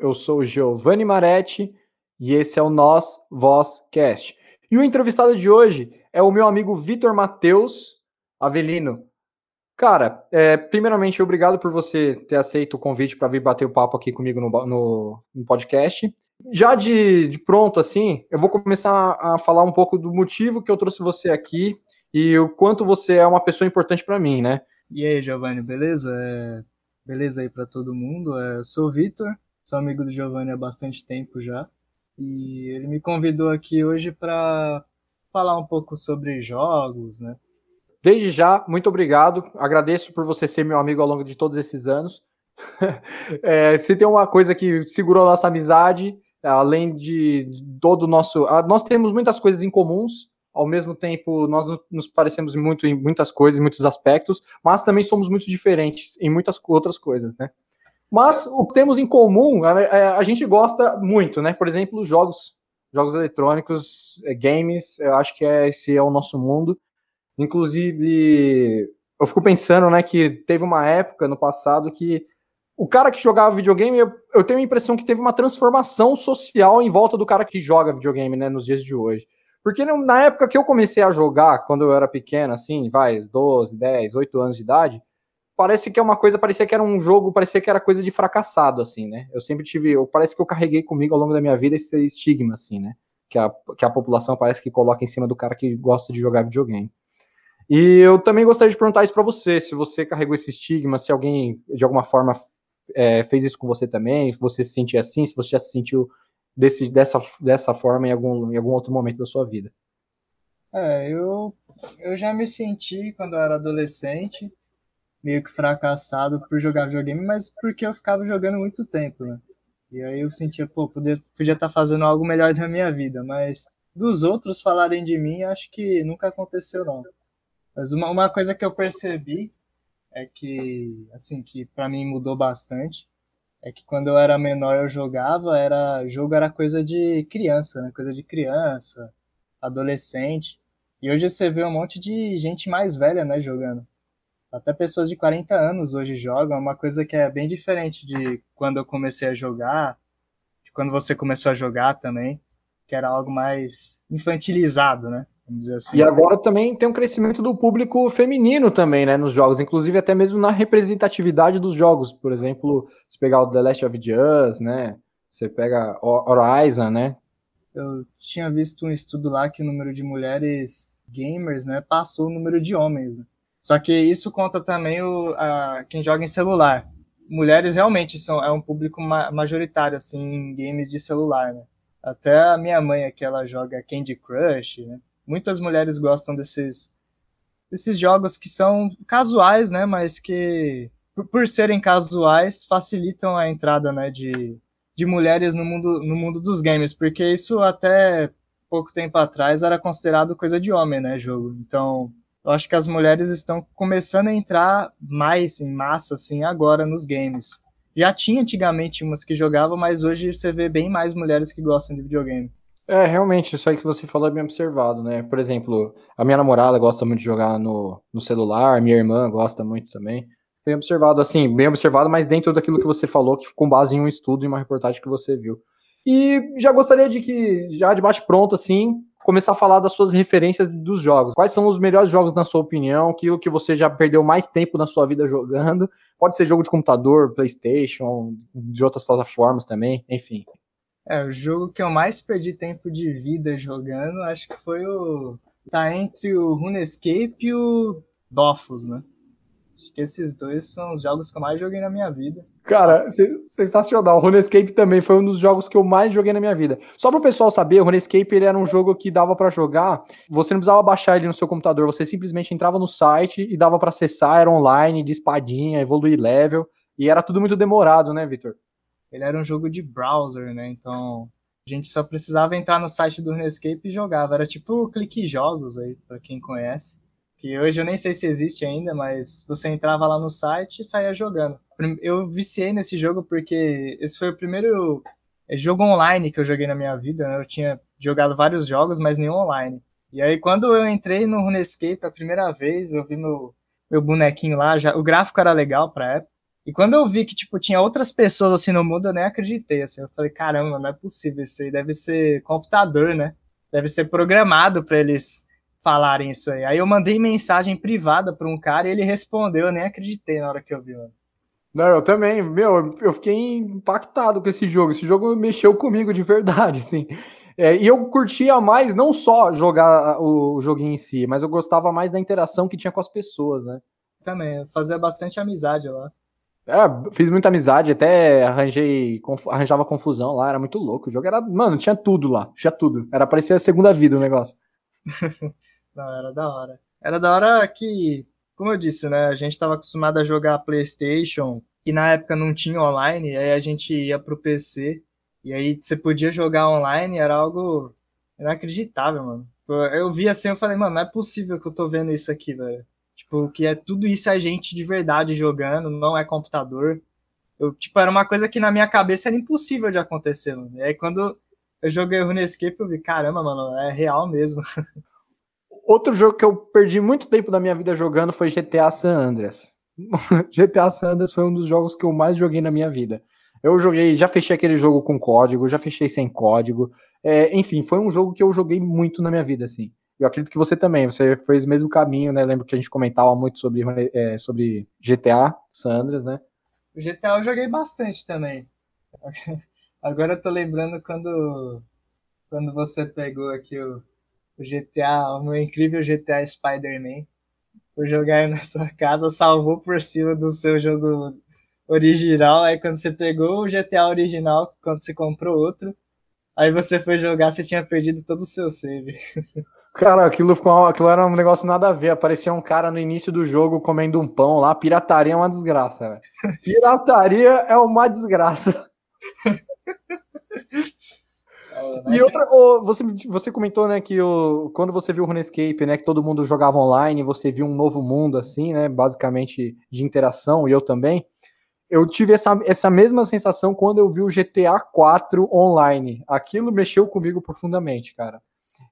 Eu sou Giovanni Maretti e esse é o Nós Voz Cast. E o entrevistado de hoje é o meu amigo Vitor Matheus Avelino. Cara, é, primeiramente, obrigado por você ter aceito o convite para vir bater o papo aqui comigo no, no, no podcast. Já de, de, pronto, assim, eu vou começar a falar um pouco do motivo que eu trouxe você aqui e o quanto você é uma pessoa importante para mim, né? E aí, Giovanni, beleza? É... Beleza aí para todo mundo? É... Eu sou o Vitor, sou amigo do Giovanni há bastante tempo já. E ele me convidou aqui hoje para falar um pouco sobre jogos, né? Desde já, muito obrigado. Agradeço por você ser meu amigo ao longo de todos esses anos. é, se tem uma coisa que segurou nossa amizade, além de, de todo o nosso. Ah, nós temos muitas coisas em comuns, ao mesmo tempo nós nos parecemos muito em muitas coisas, em muitos aspectos, mas também somos muito diferentes em muitas outras coisas, né? Mas o que temos em comum, a, é, a gente gosta muito, né? Por exemplo, jogos, jogos eletrônicos, é, games, eu acho que é, esse é o nosso mundo. Inclusive, eu fico pensando, né, que teve uma época no passado que o cara que jogava videogame, eu, eu tenho a impressão que teve uma transformação social em volta do cara que joga videogame, né, nos dias de hoje. Porque na época que eu comecei a jogar, quando eu era pequeno, assim, vai, 12, 10, 8 anos de idade, parece que é uma coisa, parecia que era um jogo, parecia que era coisa de fracassado, assim, né? Eu sempre tive, eu, parece que eu carreguei comigo ao longo da minha vida esse estigma, assim, né? Que a, que a população parece que coloca em cima do cara que gosta de jogar videogame. E eu também gostaria de perguntar isso para você, se você carregou esse estigma, se alguém de alguma forma é, fez isso com você também, se você se sentia assim, se você já se sentiu desse, dessa, dessa forma em algum, em algum outro momento da sua vida. É, eu, eu já me senti quando eu era adolescente meio que fracassado por jogar videogame, mas porque eu ficava jogando muito tempo, né? E aí eu sentia, pô, podia, podia estar tá fazendo algo melhor na minha vida, mas dos outros falarem de mim, acho que nunca aconteceu não. Mas uma, uma coisa que eu percebi é que, assim, que para mim mudou bastante, é que quando eu era menor eu jogava, era jogo era coisa de criança, né? Coisa de criança, adolescente. E hoje você vê um monte de gente mais velha, né, jogando. Até pessoas de 40 anos hoje jogam, é uma coisa que é bem diferente de quando eu comecei a jogar, de quando você começou a jogar também, que era algo mais infantilizado, né? Vamos dizer assim. E agora também tem um crescimento do público feminino também, né, nos jogos, inclusive até mesmo na representatividade dos jogos. Por exemplo, se pegar o The Last of Us, né? Você pega Horizon, né? Eu tinha visto um estudo lá que o número de mulheres gamers, né, passou o número de homens. Né? Só que isso conta também o, a, quem joga em celular. Mulheres realmente são é um público ma majoritário assim em games de celular, né? Até a minha mãe aqui ela joga Candy Crush, né? Muitas mulheres gostam desses desses jogos que são casuais, né, mas que por, por serem casuais facilitam a entrada, né, de, de mulheres no mundo no mundo dos games, porque isso até pouco tempo atrás era considerado coisa de homem, né, jogo. Então, eu acho que as mulheres estão começando a entrar mais em massa, assim, agora nos games. Já tinha antigamente umas que jogavam, mas hoje você vê bem mais mulheres que gostam de videogame. É, realmente, isso aí que você falou é bem observado, né? Por exemplo, a minha namorada gosta muito de jogar no, no celular, minha irmã gosta muito também. Bem observado, assim, bem observado, mas dentro daquilo que você falou, que com base em um estudo e uma reportagem que você viu. E já gostaria de que, já de bate-pronto, assim, começar a falar das suas referências dos jogos. Quais são os melhores jogos na sua opinião? Aquilo que você já perdeu mais tempo na sua vida jogando? Pode ser jogo de computador, PlayStation, de outras plataformas também, enfim. É, o jogo que eu mais perdi tempo de vida jogando, acho que foi o. Tá entre o RuneScape e o Dofus, né? Acho que esses dois são os jogos que eu mais joguei na minha vida. Cara, sensacional. O RuneScape também foi um dos jogos que eu mais joguei na minha vida. Só para o pessoal saber, o RuneScape ele era um jogo que dava para jogar. Você não precisava baixar ele no seu computador, você simplesmente entrava no site e dava para acessar, era online, de espadinha, evoluir level. E era tudo muito demorado, né, Victor? Ele era um jogo de browser, né? Então a gente só precisava entrar no site do RuneScape e jogava. Era tipo Clique Jogos aí, para quem conhece que hoje eu nem sei se existe ainda, mas você entrava lá no site e saía jogando. Eu viciei nesse jogo porque esse foi o primeiro é, jogo online que eu joguei na minha vida. Né? Eu tinha jogado vários jogos, mas nenhum online. E aí, quando eu entrei no RuneScape a primeira vez, eu vi meu, meu bonequinho lá, já, o gráfico era legal pra época. E quando eu vi que, tipo, tinha outras pessoas assim no mundo, eu nem acreditei, assim. Eu falei, caramba, não é possível isso aí. Deve ser computador, né? Deve ser programado para eles falarem isso aí. Aí eu mandei mensagem privada para um cara e ele respondeu, eu nem acreditei na hora que eu vi, mano. Não, eu também, meu, eu fiquei impactado com esse jogo. Esse jogo mexeu comigo de verdade, assim. É, e eu curtia mais não só jogar o joguinho em si, mas eu gostava mais da interação que tinha com as pessoas, né? Também, fazia bastante amizade lá. É, fiz muita amizade, até arranjei, arranjava confusão lá, era muito louco. O jogo era, mano, tinha tudo lá, tinha tudo. Era parecia a segunda vida o negócio. Não, era da hora. Era da hora que, como eu disse, né, a gente estava acostumado a jogar PlayStation, e na época não tinha online, aí a gente ia pro PC, e aí você podia jogar online, era algo inacreditável, mano. Eu vi assim, eu falei, mano, não é possível que eu tô vendo isso aqui, velho. Tipo, que é tudo isso a gente de verdade jogando, não é computador. Eu, tipo, era uma coisa que na minha cabeça era impossível de acontecer, mano. E aí quando eu joguei o RuneScape, eu vi, caramba, mano, é real mesmo. Outro jogo que eu perdi muito tempo da minha vida jogando foi GTA San Andreas. GTA San Andreas foi um dos jogos que eu mais joguei na minha vida. Eu joguei, já fechei aquele jogo com código, já fechei sem código. É, enfim, foi um jogo que eu joguei muito na minha vida, assim. Eu acredito que você também, você fez o mesmo caminho, né? Lembro que a gente comentava muito sobre, é, sobre GTA San Andreas, né? GTA eu joguei bastante também. Agora eu tô lembrando quando, quando você pegou aqui o, o GTA, o meu incrível GTA Spider-Man. Por jogar na sua casa, salvou por cima do seu jogo original. Aí quando você pegou o GTA original, quando você comprou outro, aí você foi jogar, você tinha perdido todo o seu save. Cara, aquilo, aquilo era um negócio nada a ver. Aparecia um cara no início do jogo comendo um pão lá. Pirataria é uma desgraça, velho. Pirataria é uma desgraça. E outra, oh, você, você comentou, né, que oh, quando você viu o RuneScape, né, que todo mundo jogava online, você viu um novo mundo, assim, né, basicamente de interação, e eu também. Eu tive essa, essa mesma sensação quando eu vi o GTA 4 online. Aquilo mexeu comigo profundamente, cara.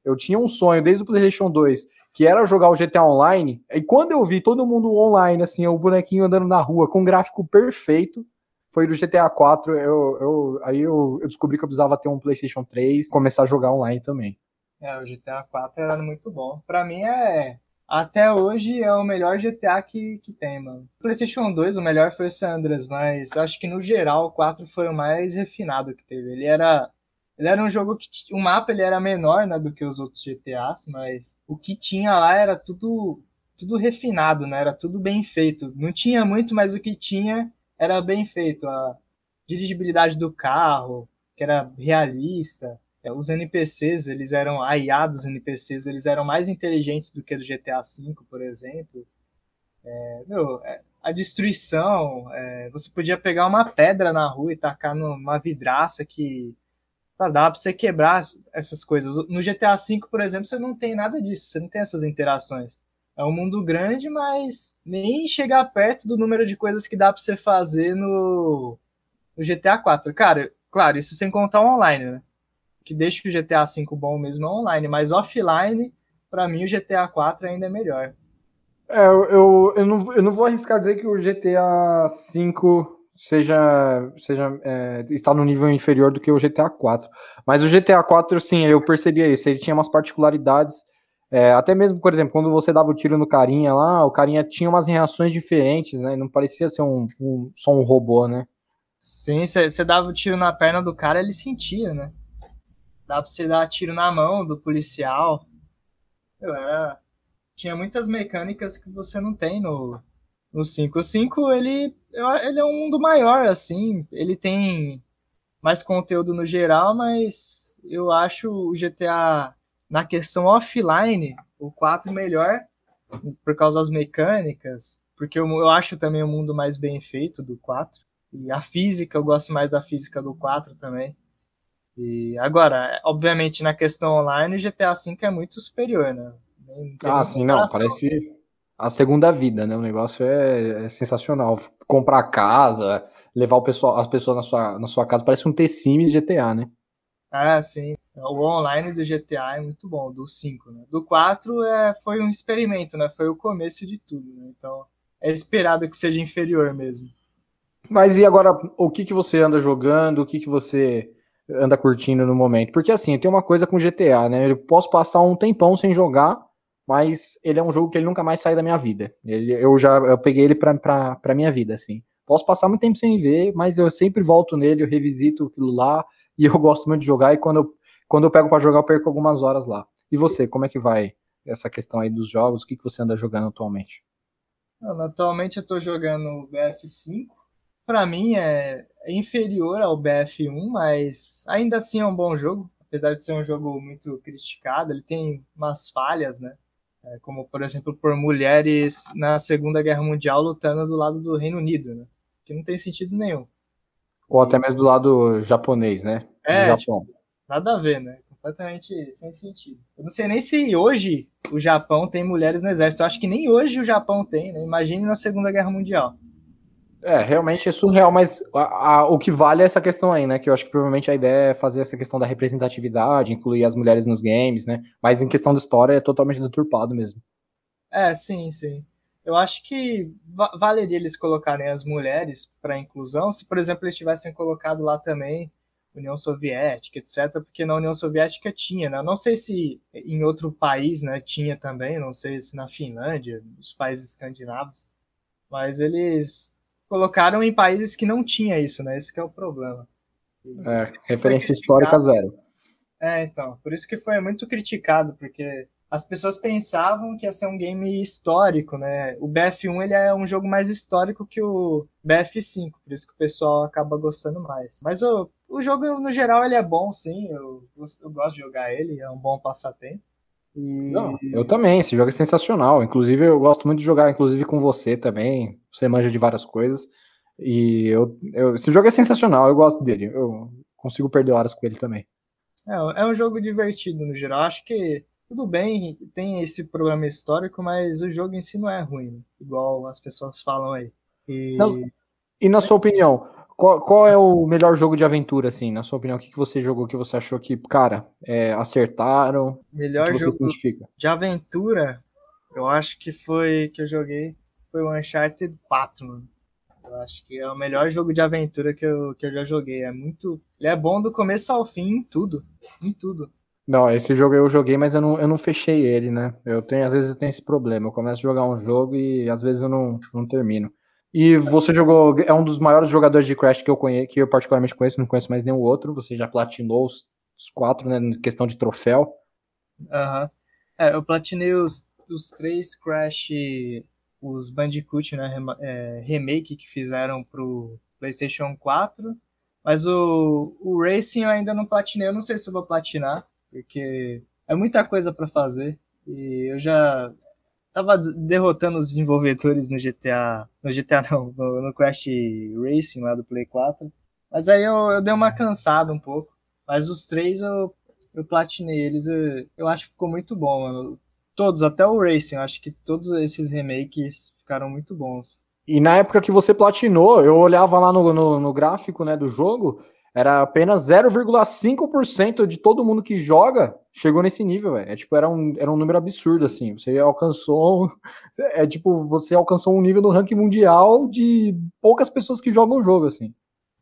Eu tinha um sonho desde o PlayStation 2, que era jogar o GTA Online. E quando eu vi todo mundo online, assim, o bonequinho andando na rua com gráfico perfeito, foi do GTA 4. Eu, eu, aí eu, eu, descobri que eu precisava ter um PlayStation 3 começar a jogar online também. É, o GTA 4 era muito bom. Para mim é. Até hoje é o melhor GTA que, que tem, mano. PlayStation 2, o melhor foi o San Andreas, mas acho que no geral o 4 foi o mais refinado que teve. Ele era ele era um jogo que o mapa ele era menor né, do que os outros GTAs, mas o que tinha lá era tudo tudo refinado, né? Era tudo bem feito. Não tinha muito, mas o que tinha era bem feito. A dirigibilidade do carro, que era realista. É, os NPCs, eles eram a IA dos NPCs, eles eram mais inteligentes do que do GTA V, por exemplo. É, meu, é, a destruição, é, você podia pegar uma pedra na rua e tacar numa vidraça que Tá, dá pra você quebrar essas coisas. No GTA V, por exemplo, você não tem nada disso, você não tem essas interações. É um mundo grande, mas nem chegar perto do número de coisas que dá pra você fazer no, no GTA 4. Cara, claro, isso sem contar online, né? Que deixa o GTA V bom mesmo é online, mas offline, para mim o GTA 4 ainda é melhor. É, eu, eu, não, eu não vou arriscar dizer que o GTA V seja, seja é, está no nível inferior do que o GTA 4. Mas o GTA 4, sim, eu percebia isso. Ele tinha umas particularidades. É, até mesmo, por exemplo, quando você dava o tiro no carinha lá, o carinha tinha umas reações diferentes, né? Não parecia ser um, um só um robô, né? Sim, você dava o tiro na perna do cara, ele sentia, né? Dá pra você dar tiro na mão do policial. Eu era. Tinha muitas mecânicas que você não tem no, no 5. O 5, ele, ele é um mundo maior, assim, ele tem mais conteúdo no geral, mas eu acho o GTA, na questão offline, o 4 melhor, por causa das mecânicas, porque eu, eu acho também o mundo mais bem feito do 4. E a física, eu gosto mais da física do 4 também. E agora, obviamente, na questão online, o GTA V é muito superior, né? Ah, sim, não, parece a segunda vida, né? O negócio é, é, sensacional. Comprar casa, levar o pessoal, as pessoas na sua, na sua casa, parece um T-Sims GTA, né? Ah, sim. O online do GTA é muito bom, do 5, né? Do 4 é, foi um experimento, né? Foi o começo de tudo, né? Então é esperado que seja inferior mesmo. Mas e agora, o que, que você anda jogando? O que, que você anda curtindo no momento? Porque assim, tem uma coisa com GTA, né? Eu posso passar um tempão sem jogar, mas ele é um jogo que ele nunca mais sai da minha vida. Ele, eu já eu peguei ele pra, pra, pra minha vida, assim. Posso passar muito tempo sem ver, mas eu sempre volto nele, eu revisito aquilo lá, e eu gosto muito de jogar, e quando eu, quando eu pego para jogar, eu perco algumas horas lá. E você, como é que vai essa questão aí dos jogos? O que, que você anda jogando atualmente? atualmente eu tô jogando BF5, para mim é, é inferior ao BF1, mas ainda assim é um bom jogo, apesar de ser um jogo muito criticado, ele tem umas falhas, né? É, como, por exemplo, por mulheres na Segunda Guerra Mundial lutando do lado do Reino Unido, né? Que não tem sentido nenhum. Ou até mesmo do lado japonês, né? É, tipo, nada a ver, né? Completamente sem sentido. Eu não sei nem se hoje o Japão tem mulheres no exército. Eu acho que nem hoje o Japão tem, né? Imagine na Segunda Guerra Mundial. É, realmente é surreal, mas a, a, o que vale é essa questão aí, né? Que eu acho que provavelmente a ideia é fazer essa questão da representatividade, incluir as mulheres nos games, né? Mas em questão de história é totalmente deturpado mesmo. É, sim, sim. Eu acho que va valeria eles colocarem as mulheres para inclusão, se, por exemplo, eles tivessem colocado lá também União Soviética, etc., porque na União Soviética tinha, né? Não sei se em outro país, né, tinha também, não sei se na Finlândia, os países escandinavos, mas eles colocaram em países que não tinha isso, né? Esse é o problema. É, referência histórica zero. É, então, por isso que foi muito criticado, porque as pessoas pensavam que ia ser um game histórico, né? O BF1 ele é um jogo mais histórico que o BF5, por isso que o pessoal acaba gostando mais. Mas o, o jogo, no geral, ele é bom, sim. Eu, eu gosto de jogar ele, é um bom passatempo. E... Não, eu também, esse jogo é sensacional. Inclusive, eu gosto muito de jogar, inclusive com você também. Você manja de várias coisas. E eu, eu, esse jogo é sensacional, eu gosto dele. Eu consigo perder horas com ele também. É, é um jogo divertido no geral. Acho que tudo bem, tem esse problema histórico, mas o jogo em si não é ruim, igual as pessoas falam aí. E, não, e na sua opinião, qual, qual, é o melhor jogo de aventura, assim, na sua opinião? O que, que você jogou que você achou que, cara, é, acertaram? Melhor jogo de aventura, eu acho que foi que eu joguei foi o Uncharted 4, mano. Eu acho que é o melhor jogo de aventura que eu, que eu já joguei. É muito. Ele é bom do começo ao fim em tudo. Em tudo. Não, esse jogo eu joguei, mas eu não, eu não fechei ele, né? Eu tenho, às vezes eu tenho esse problema. Eu começo a jogar um jogo e às vezes eu não, não termino. E você jogou, é um dos maiores jogadores de Crash que eu conheço, que eu particularmente conheço, não conheço mais nenhum outro. Você já platinou os, os quatro, né, em questão de troféu. Aham. Uhum. É, eu platinei os, os três Crash, os Bandicoot, né, é, remake que fizeram pro PlayStation 4. Mas o, o Racing eu ainda não platinei, eu não sei se eu vou platinar, porque é muita coisa para fazer. E eu já tava derrotando os desenvolvedores no GTA. No GTA não, no, no Crash Racing lá do Play 4. Mas aí eu, eu dei uma cansada um pouco. Mas os três eu, eu platinei eles. Eu, eu acho que ficou muito bom, mano. Todos, até o Racing, eu acho que todos esses remakes ficaram muito bons. E na época que você platinou, eu olhava lá no, no, no gráfico né, do jogo, era apenas 0,5% de todo mundo que joga chegou nesse nível, É tipo, era um, era um número absurdo, assim. Você alcançou. É tipo, você alcançou um nível no ranking mundial de poucas pessoas que jogam o jogo, assim.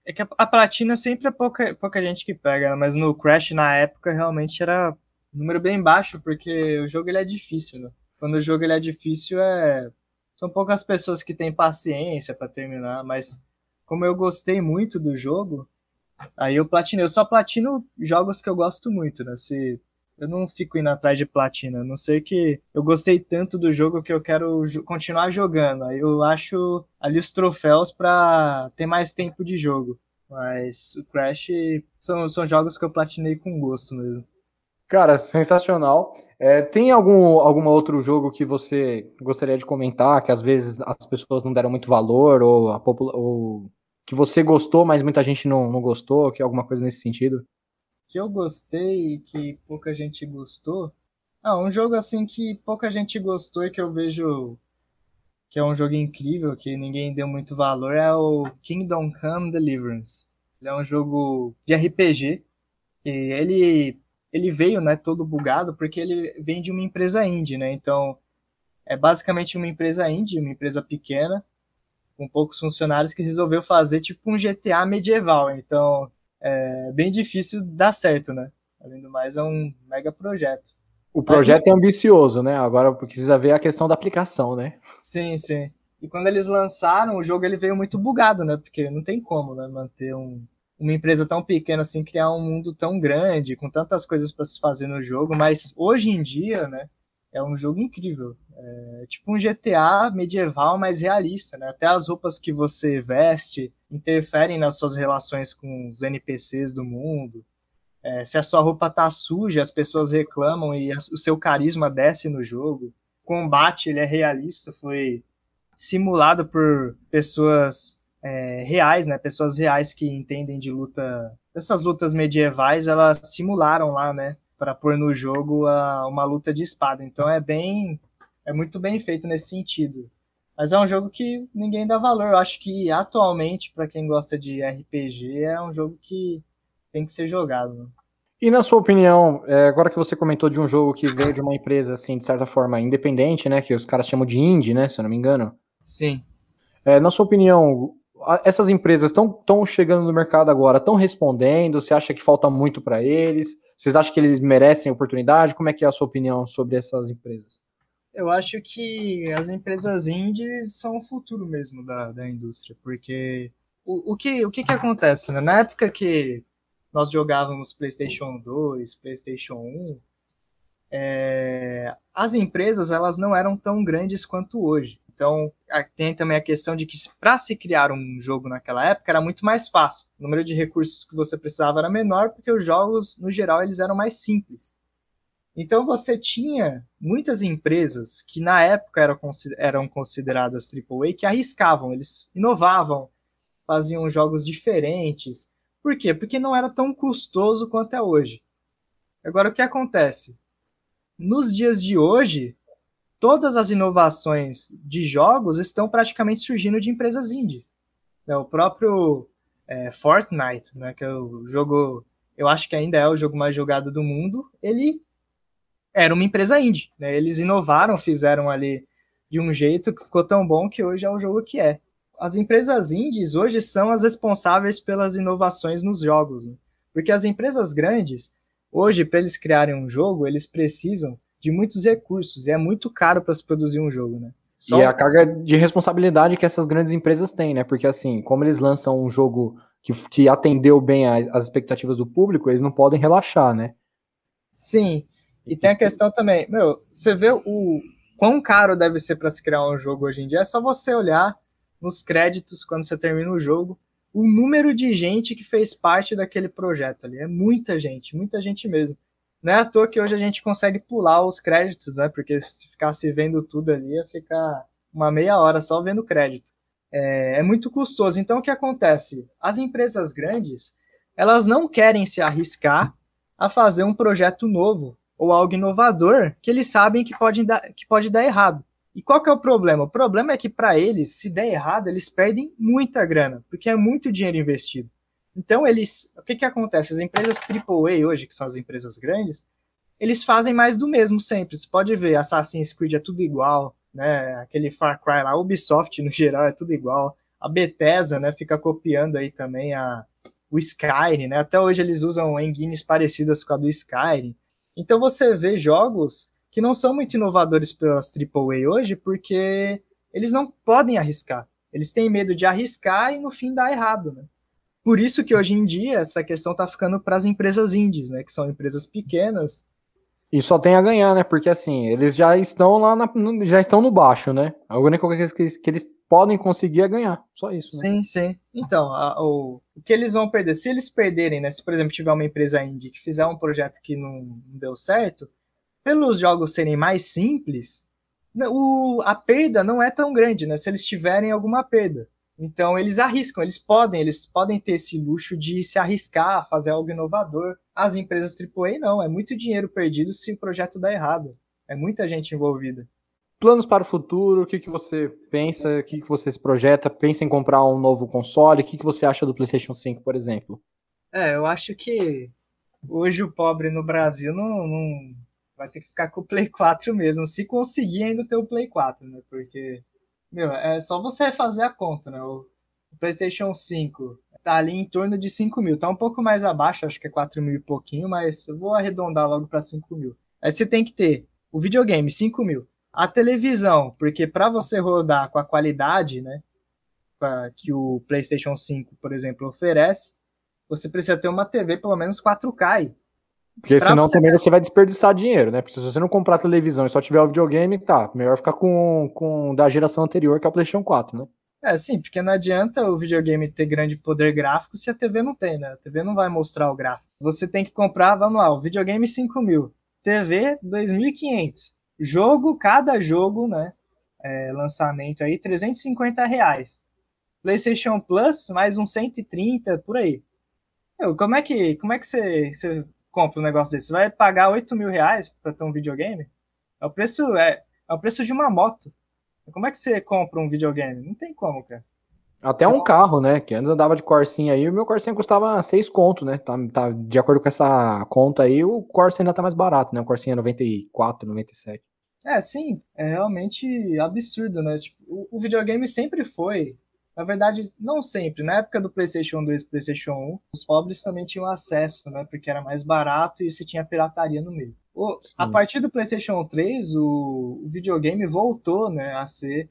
É que a, a platina sempre é pouca, pouca gente que pega, mas no Crash na época realmente era um número bem baixo, porque o jogo ele é difícil, né? Quando o jogo ele é difícil, é são poucas pessoas que têm paciência para terminar, mas como eu gostei muito do jogo, aí eu platinei. Eu só platino jogos que eu gosto muito, né? Se eu não fico indo atrás de platina. A não sei que eu gostei tanto do jogo que eu quero continuar jogando. Aí eu acho ali os troféus para ter mais tempo de jogo. Mas o Crash são, são jogos que eu platinei com gosto mesmo. Cara, sensacional. É, tem algum algum outro jogo que você gostaria de comentar, que às vezes as pessoas não deram muito valor, ou, a ou que você gostou, mas muita gente não, não gostou, que alguma coisa nesse sentido? que eu gostei e que pouca gente gostou. Ah, um jogo assim que pouca gente gostou e que eu vejo que é um jogo incrível, que ninguém deu muito valor, é o Kingdom Come Deliverance. Ele é um jogo de RPG. E ele, ele veio né, todo bugado porque ele vem de uma empresa indie, né? Então, é basicamente uma empresa indie, uma empresa pequena, com poucos funcionários que resolveu fazer tipo um GTA medieval. Então é bem difícil dar certo, né? Além do mais, é um mega projeto. O projeto Mas, é ambicioso, né? Agora precisa ver a questão da aplicação, né? Sim, sim. E quando eles lançaram, o jogo ele veio muito bugado, né? Porque não tem como, né? Manter um, uma empresa tão pequena assim, criar um mundo tão grande, com tantas coisas para se fazer no jogo. Mas hoje em dia, né? É um jogo incrível. É tipo um GTA medieval, mais realista, né? Até as roupas que você veste interferem nas suas relações com os NPCs do mundo. É, se a sua roupa tá suja, as pessoas reclamam e a, o seu carisma desce no jogo. O combate ele é realista, foi simulado por pessoas é, reais, né? Pessoas reais que entendem de luta. Essas lutas medievais, elas simularam lá, né? Para pôr no jogo a, uma luta de espada. Então é bem. É muito bem feito nesse sentido. Mas é um jogo que ninguém dá valor. Eu acho que atualmente, para quem gosta de RPG, é um jogo que tem que ser jogado. Né? E na sua opinião, é, agora que você comentou de um jogo que veio de uma empresa, assim, de certa forma, independente, né? Que os caras chamam de indie, né? Se eu não me engano. Sim. É, na sua opinião, essas empresas estão chegando no mercado agora, estão respondendo? Você acha que falta muito para eles? Vocês acham que eles merecem oportunidade? Como é que é a sua opinião sobre essas empresas? Eu acho que as empresas indies são o futuro mesmo da, da indústria, porque o, o, que, o que, que acontece? Né? Na época que nós jogávamos PlayStation 2, PlayStation 1, é, as empresas elas não eram tão grandes quanto hoje. Então, tem também a questão de que para se criar um jogo naquela época era muito mais fácil. O número de recursos que você precisava era menor, porque os jogos, no geral, eles eram mais simples. Então, você tinha muitas empresas que na época eram, eram consideradas AAA que arriscavam, eles inovavam, faziam jogos diferentes, por quê? Porque não era tão custoso quanto é hoje. Agora, o que acontece? Nos dias de hoje, todas as inovações de jogos estão praticamente surgindo de empresas indie. É, o próprio é, Fortnite, né, que é o jogo, eu acho que ainda é o jogo mais jogado do mundo, ele era uma empresa indie. Né? Eles inovaram, fizeram ali de um jeito que ficou tão bom que hoje é o jogo que é as empresas indies hoje são as responsáveis pelas inovações nos jogos. Né? Porque as empresas grandes, hoje, para eles criarem um jogo, eles precisam de muitos recursos e é muito caro para se produzir um jogo, né? Só... E a carga de responsabilidade que essas grandes empresas têm, né? Porque assim, como eles lançam um jogo que, que atendeu bem as expectativas do público, eles não podem relaxar, né? Sim. E tem a questão também, meu, você vê o quão caro deve ser para se criar um jogo hoje em dia, é só você olhar nos créditos, quando você termina o jogo, o número de gente que fez parte daquele projeto ali. É muita gente, muita gente mesmo. Não é à toa que hoje a gente consegue pular os créditos, né? Porque se ficasse vendo tudo ali, ia ficar uma meia hora só vendo crédito. É, é muito custoso. Então, o que acontece? As empresas grandes, elas não querem se arriscar a fazer um projeto novo ou algo inovador que eles sabem que pode dar, que pode dar errado. E qual que é o problema? O problema é que para eles, se der errado, eles perdem muita grana, porque é muito dinheiro investido. Então eles, o que que acontece? As empresas AAA hoje, que são as empresas grandes, eles fazem mais do mesmo sempre. Você pode ver, Assassin's Creed é tudo igual, né? Aquele Far Cry lá, Ubisoft no geral é tudo igual. A Bethesda, né, fica copiando aí também a o Skyrim, né? Até hoje eles usam engines parecidas com a do Skyrim. Então você vê jogos que não são muito inovadores pelas AAA hoje, porque eles não podem arriscar. Eles têm medo de arriscar e no fim dar errado, né? Por isso que hoje em dia essa questão está ficando para as empresas indies, né? Que são empresas pequenas. E só tem a ganhar, né? Porque assim, eles já estão lá, na, já estão no baixo, né? A única coisa que eles, que eles podem conseguir é ganhar. Só isso. Né? Sim, sim. Então, a, o, o que eles vão perder? Se eles perderem, né? Se, por exemplo, tiver uma empresa indie que fizer um projeto que não, não deu certo, pelos jogos serem mais simples, né, o, a perda não é tão grande, né? Se eles tiverem alguma perda. Então eles arriscam, eles podem, eles podem ter esse luxo de se arriscar fazer algo inovador. As empresas AAA não, é muito dinheiro perdido se o projeto dá errado. É muita gente envolvida. Planos para o futuro, o que, que você pensa, o que, que você se projeta? Pensa em comprar um novo console? O que, que você acha do PlayStation 5, por exemplo? É, eu acho que hoje o pobre no Brasil não, não vai ter que ficar com o Play 4 mesmo, se conseguir ainda ter o Play 4, né? Porque Meu, é só você fazer a conta, né? O PlayStation 5 tá ali em torno de 5 mil. Tá um pouco mais abaixo, acho que é 4 mil e pouquinho, mas eu vou arredondar logo para 5 mil. Aí você tem que ter o videogame, 5 mil. A televisão, porque para você rodar com a qualidade, né? Que o PlayStation 5, por exemplo, oferece, você precisa ter uma TV pelo menos 4K. Porque pra senão você... também você vai desperdiçar dinheiro, né? Porque se você não comprar televisão e só tiver o videogame, tá. Melhor ficar com, com da geração anterior, que é o PlayStation 4, né? É, sim, porque não adianta o videogame ter grande poder gráfico se a TV não tem, né? A TV não vai mostrar o gráfico. Você tem que comprar, vamos lá, o videogame 5 mil, TV 2.500. Jogo, cada jogo, né? É, lançamento aí, 350 reais. PlayStation Plus, mais uns 130, por aí. Como é que, como é que você, você compra um negócio desse? Você vai pagar 8 mil reais para ter um videogame? É o preço, é, é o preço de uma moto. Como é que você compra um videogame? Não tem como, cara. Até um carro, né? Que antes andava de Corsinha aí, o meu Corsinha custava 6 conto, né? Tá, tá, de acordo com essa conta aí, o Corsa ainda tá mais barato, né? O Corsinha é 94, 97. É, sim, é realmente absurdo, né? Tipo, o, o, videogame sempre foi, na verdade, não sempre. Na época do PlayStation 2 e PlayStation 1, os pobres também tinham acesso, né? Porque era mais barato e você tinha pirataria no meio. O, a partir do PlayStation 3, o, o, videogame voltou né, a ser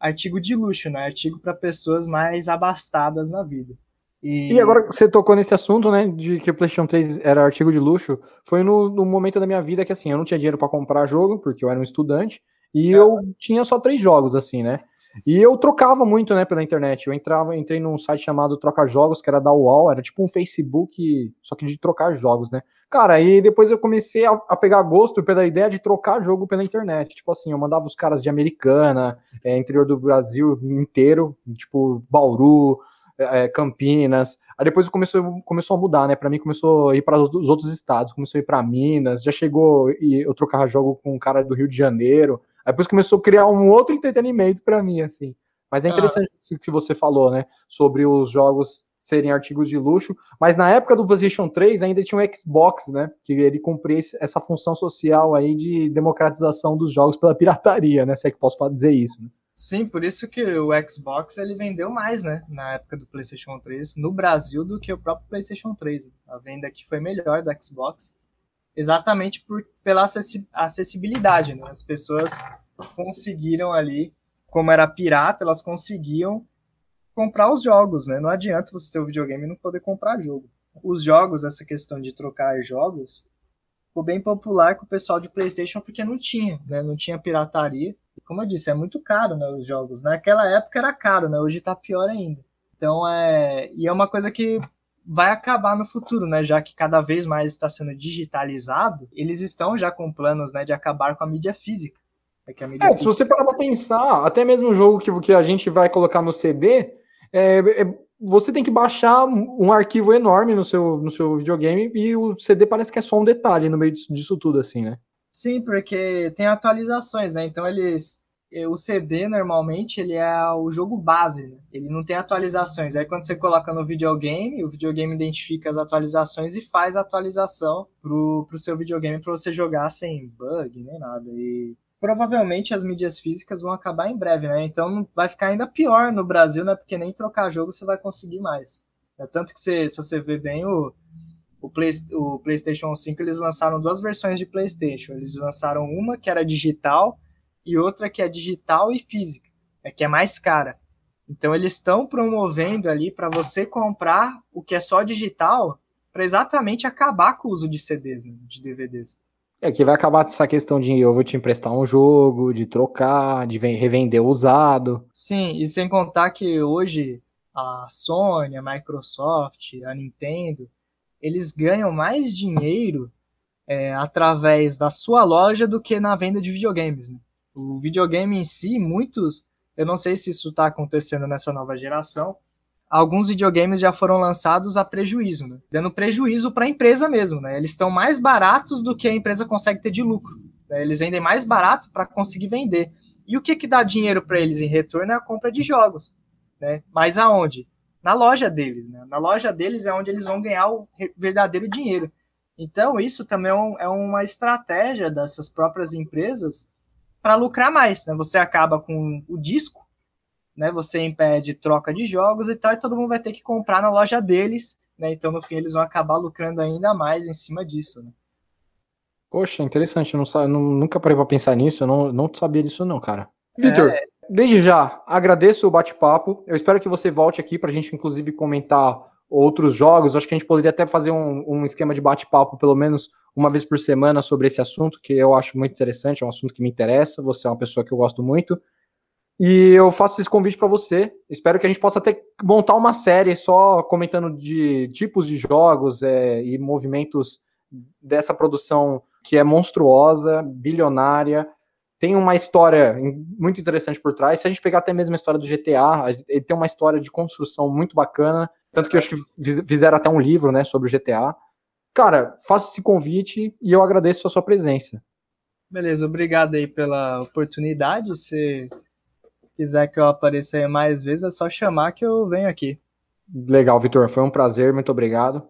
artigo de luxo, né? Artigo para pessoas mais abastadas na vida. E... e... agora que você tocou nesse assunto, né, de que o PlayStation 3 era artigo de luxo, foi no, no momento da minha vida que assim, eu não tinha dinheiro para comprar jogo, porque eu era um estudante, e eu tinha só três jogos, assim, né? E eu trocava muito, né, pela internet. Eu entrava, entrei num site chamado Troca Jogos, que era da UOL, era tipo um Facebook, só que de trocar jogos, né? Cara, e depois eu comecei a, a, pegar gosto pela ideia de trocar jogo pela internet. Tipo assim, eu mandava os caras de Americana, é, interior do Brasil inteiro, tipo Bauru, é, é Campinas. Aí depois começou, começou a mudar, né? Para mim começou a ir para os outros estados, começou a ir para Minas, já chegou e eu trocava jogo com um cara do Rio de Janeiro. Aí depois começou a criar um outro entretenimento para mim, assim. Mas é ah. interessante ah. isso que você falou, né? Sobre os jogos serem artigos de luxo, mas na época do PlayStation 3 ainda tinha o Xbox, né? Que ele cumpria essa função social aí de democratização dos jogos pela pirataria, né? Se é que posso dizer isso. Né? Sim, por isso que o Xbox ele vendeu mais, né? Na época do PlayStation 3 no Brasil do que o próprio PlayStation 3. A venda aqui foi melhor do Xbox, exatamente por, pela acessibilidade, né? As pessoas conseguiram ali, como era pirata, elas conseguiam comprar os jogos, né? Não adianta você ter o um videogame e não poder comprar jogo. Os jogos, essa questão de trocar jogos, ficou bem popular com o pessoal de PlayStation porque não tinha, né? Não tinha pirataria. Como eu disse, é muito caro, né? Os jogos. Naquela época era caro, né? Hoje tá pior ainda. Então é. E é uma coisa que vai acabar no futuro, né? Já que cada vez mais está sendo digitalizado, eles estão já com planos, né, de acabar com a mídia física. É, mídia é física... se você parar para pensar, até mesmo o jogo que, que a gente vai colocar no CD, é, é, você tem que baixar um arquivo enorme no seu, no seu videogame e o CD parece que é só um detalhe no meio disso, disso tudo, assim, né? Sim, porque tem atualizações, né? Então eles. É, o CD normalmente ele é o jogo base, né? ele não tem atualizações. Aí quando você coloca no videogame, o videogame identifica as atualizações e faz a atualização pro, pro seu videogame para você jogar sem bug nem nada. E provavelmente as mídias físicas vão acabar em breve, né? Então vai ficar ainda pior no Brasil, né? Porque nem trocar jogo você vai conseguir mais. É tanto que você, se você ver bem o, o, Play, o PlayStation 5, eles lançaram duas versões de PlayStation. Eles lançaram uma que era digital e outra que é digital e física, é que é mais cara. Então eles estão promovendo ali para você comprar o que é só digital para exatamente acabar com o uso de CDs, né, de DVDs. É que vai acabar essa questão de eu vou te emprestar um jogo, de trocar, de revender usado. Sim, e sem contar que hoje a Sony, a Microsoft, a Nintendo, eles ganham mais dinheiro é, através da sua loja do que na venda de videogames. Né? O videogame em si, muitos, eu não sei se isso está acontecendo nessa nova geração, alguns videogames já foram lançados a prejuízo, né? dando prejuízo para a empresa mesmo. Né? Eles estão mais baratos do que a empresa consegue ter de lucro. Né? Eles vendem mais barato para conseguir vender. E o que, que dá dinheiro para eles em retorno é a compra de jogos. Né? Mas aonde? Na loja deles. Né? Na loja deles é onde eles vão ganhar o verdadeiro dinheiro. Então, isso também é, é uma estratégia dessas próprias empresas para lucrar mais. Né? Você acaba com o disco, né, você impede troca de jogos e tal, e todo mundo vai ter que comprar na loja deles, né? Então no fim eles vão acabar lucrando ainda mais em cima disso, né? Poxa, interessante, eu não, não, nunca parei para pensar nisso, eu não, não sabia disso não, cara. Vitor, é... desde já, agradeço o bate-papo, eu espero que você volte aqui para a gente inclusive comentar outros jogos, acho que a gente poderia até fazer um, um esquema de bate-papo pelo menos uma vez por semana sobre esse assunto, que eu acho muito interessante, é um assunto que me interessa, você é uma pessoa que eu gosto muito, e eu faço esse convite para você. Espero que a gente possa até montar uma série só comentando de tipos de jogos é, e movimentos dessa produção que é monstruosa, bilionária, tem uma história muito interessante por trás. Se a gente pegar até mesmo a história do GTA, ele tem uma história de construção muito bacana, tanto que eu acho que fizeram até um livro, né, sobre o GTA. Cara, faça esse convite e eu agradeço a sua presença. Beleza, obrigado aí pela oportunidade. Se quiser que eu apareça aí mais vezes, é só chamar que eu venho aqui. Legal, Vitor. Foi um prazer, muito obrigado.